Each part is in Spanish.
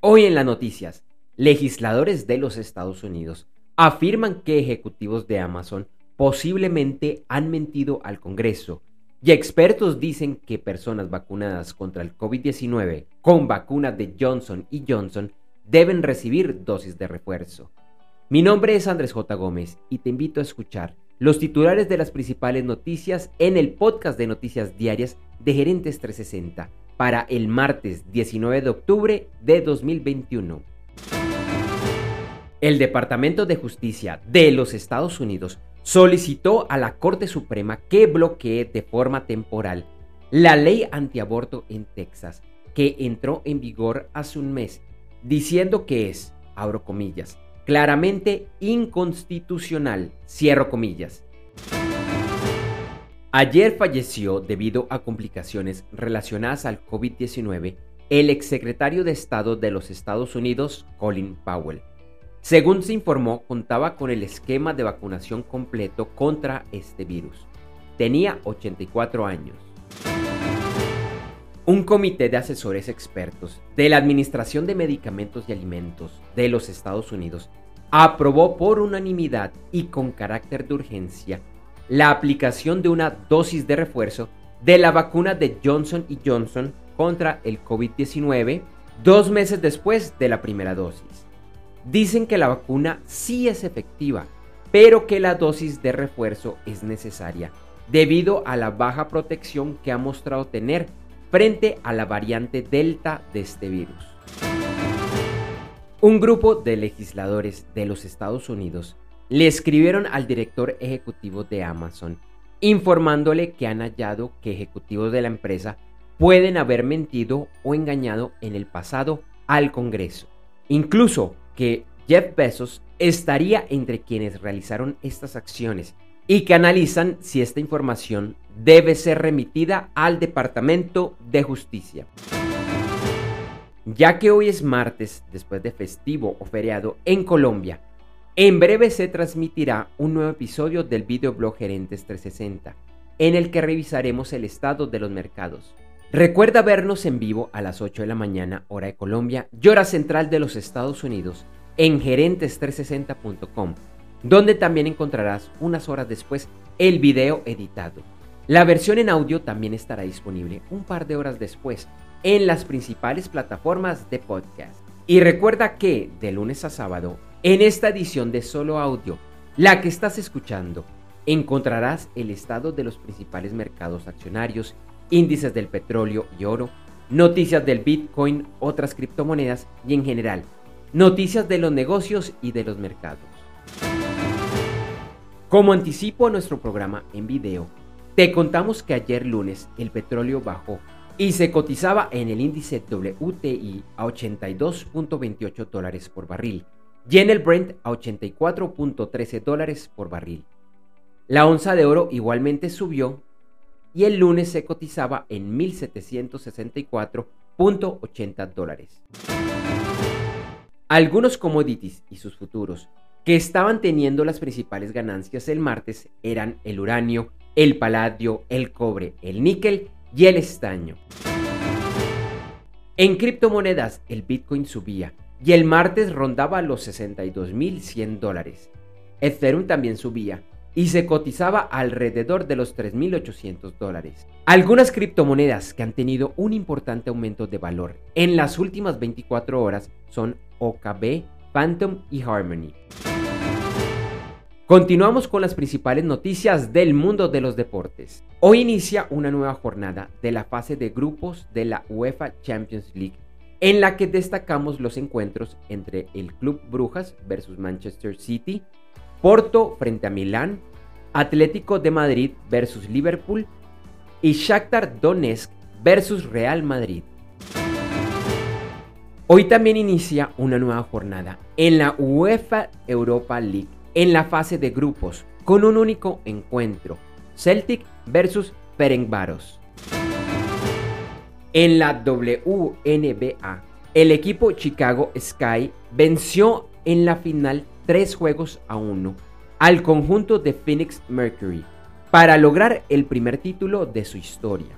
Hoy en las noticias, legisladores de los Estados Unidos afirman que ejecutivos de Amazon posiblemente han mentido al Congreso y expertos dicen que personas vacunadas contra el COVID-19 con vacuna de Johnson y Johnson deben recibir dosis de refuerzo. Mi nombre es Andrés J. Gómez y te invito a escuchar los titulares de las principales noticias en el podcast de noticias diarias de Gerentes 360 para el martes 19 de octubre de 2021. El Departamento de Justicia de los Estados Unidos solicitó a la Corte Suprema que bloquee de forma temporal la ley antiaborto en Texas, que entró en vigor hace un mes, diciendo que es, abro comillas, claramente inconstitucional, cierro comillas. Ayer falleció debido a complicaciones relacionadas al COVID-19 el exsecretario de Estado de los Estados Unidos, Colin Powell. Según se informó, contaba con el esquema de vacunación completo contra este virus. Tenía 84 años. Un comité de asesores expertos de la Administración de Medicamentos y Alimentos de los Estados Unidos aprobó por unanimidad y con carácter de urgencia la aplicación de una dosis de refuerzo de la vacuna de Johnson Johnson contra el COVID-19 dos meses después de la primera dosis. Dicen que la vacuna sí es efectiva, pero que la dosis de refuerzo es necesaria debido a la baja protección que ha mostrado tener frente a la variante Delta de este virus. Un grupo de legisladores de los Estados Unidos le escribieron al director ejecutivo de Amazon informándole que han hallado que ejecutivos de la empresa pueden haber mentido o engañado en el pasado al Congreso. Incluso que Jeff Bezos estaría entre quienes realizaron estas acciones y que analizan si esta información debe ser remitida al Departamento de Justicia. Ya que hoy es martes, después de festivo o feriado en Colombia, en breve se transmitirá un nuevo episodio del videoblog Gerentes 360, en el que revisaremos el estado de los mercados. Recuerda vernos en vivo a las 8 de la mañana, hora de Colombia y hora central de los Estados Unidos, en gerentes360.com, donde también encontrarás unas horas después el video editado. La versión en audio también estará disponible un par de horas después en las principales plataformas de podcast. Y recuerda que de lunes a sábado, en esta edición de solo audio, la que estás escuchando, encontrarás el estado de los principales mercados accionarios índices del petróleo y oro, noticias del Bitcoin, otras criptomonedas y en general, noticias de los negocios y de los mercados. Como anticipo nuestro programa en video, te contamos que ayer lunes el petróleo bajó y se cotizaba en el índice WTI a 82.28 dólares por barril y en el Brent a 84.13 dólares por barril. La onza de oro igualmente subió y el lunes se cotizaba en 1.764.80 dólares. Algunos commodities y sus futuros que estaban teniendo las principales ganancias el martes eran el uranio, el paladio, el cobre, el níquel y el estaño. En criptomonedas el Bitcoin subía y el martes rondaba los 62.100 dólares. Ethereum también subía y se cotizaba alrededor de los 3.800 dólares. Algunas criptomonedas que han tenido un importante aumento de valor en las últimas 24 horas son OKB, Phantom y Harmony. Continuamos con las principales noticias del mundo de los deportes. Hoy inicia una nueva jornada de la fase de grupos de la UEFA Champions League en la que destacamos los encuentros entre el Club Brujas versus Manchester City, Porto frente a Milán, Atlético de Madrid versus Liverpool y Shakhtar Donetsk versus Real Madrid. Hoy también inicia una nueva jornada en la UEFA Europa League en la fase de grupos con un único encuentro, Celtic versus Ferencváros. En la WNBA, el equipo Chicago Sky venció en la final tres juegos a uno al conjunto de Phoenix Mercury para lograr el primer título de su historia.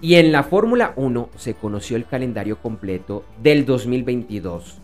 Y en la Fórmula 1 se conoció el calendario completo del 2022.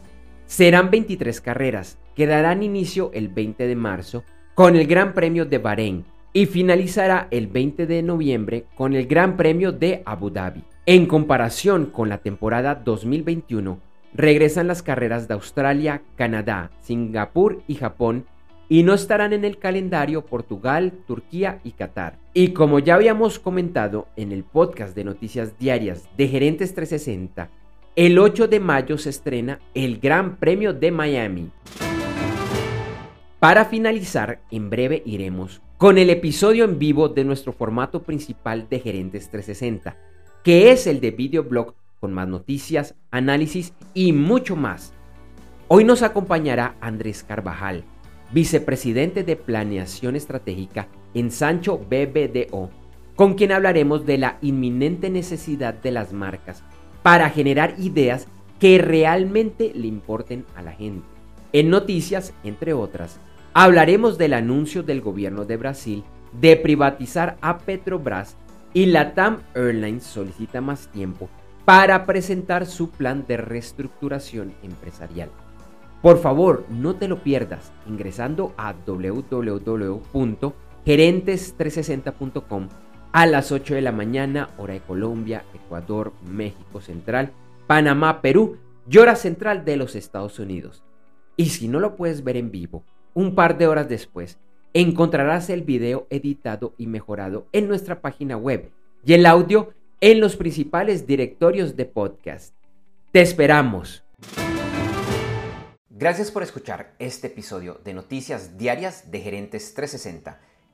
Serán 23 carreras que darán inicio el 20 de marzo con el Gran Premio de Bahrein y finalizará el 20 de noviembre con el Gran Premio de Abu Dhabi. En comparación con la temporada 2021, regresan las carreras de Australia, Canadá, Singapur y Japón y no estarán en el calendario Portugal, Turquía y Qatar. Y como ya habíamos comentado en el podcast de noticias diarias de Gerentes 360, el 8 de mayo se estrena el Gran Premio de Miami. Para finalizar, en breve iremos con el episodio en vivo de nuestro formato principal de Gerentes 360, que es el de videoblog con más noticias, análisis y mucho más. Hoy nos acompañará Andrés Carvajal, vicepresidente de Planeación Estratégica en Sancho BBDO, con quien hablaremos de la inminente necesidad de las marcas para generar ideas que realmente le importen a la gente. En noticias, entre otras, hablaremos del anuncio del gobierno de Brasil de privatizar a Petrobras y la TAM Airlines solicita más tiempo para presentar su plan de reestructuración empresarial. Por favor, no te lo pierdas ingresando a www.gerentes360.com a las 8 de la mañana, hora de Colombia, Ecuador, México Central, Panamá, Perú y hora central de los Estados Unidos. Y si no lo puedes ver en vivo, un par de horas después, encontrarás el video editado y mejorado en nuestra página web y el audio en los principales directorios de podcast. Te esperamos. Gracias por escuchar este episodio de Noticias Diarias de Gerentes 360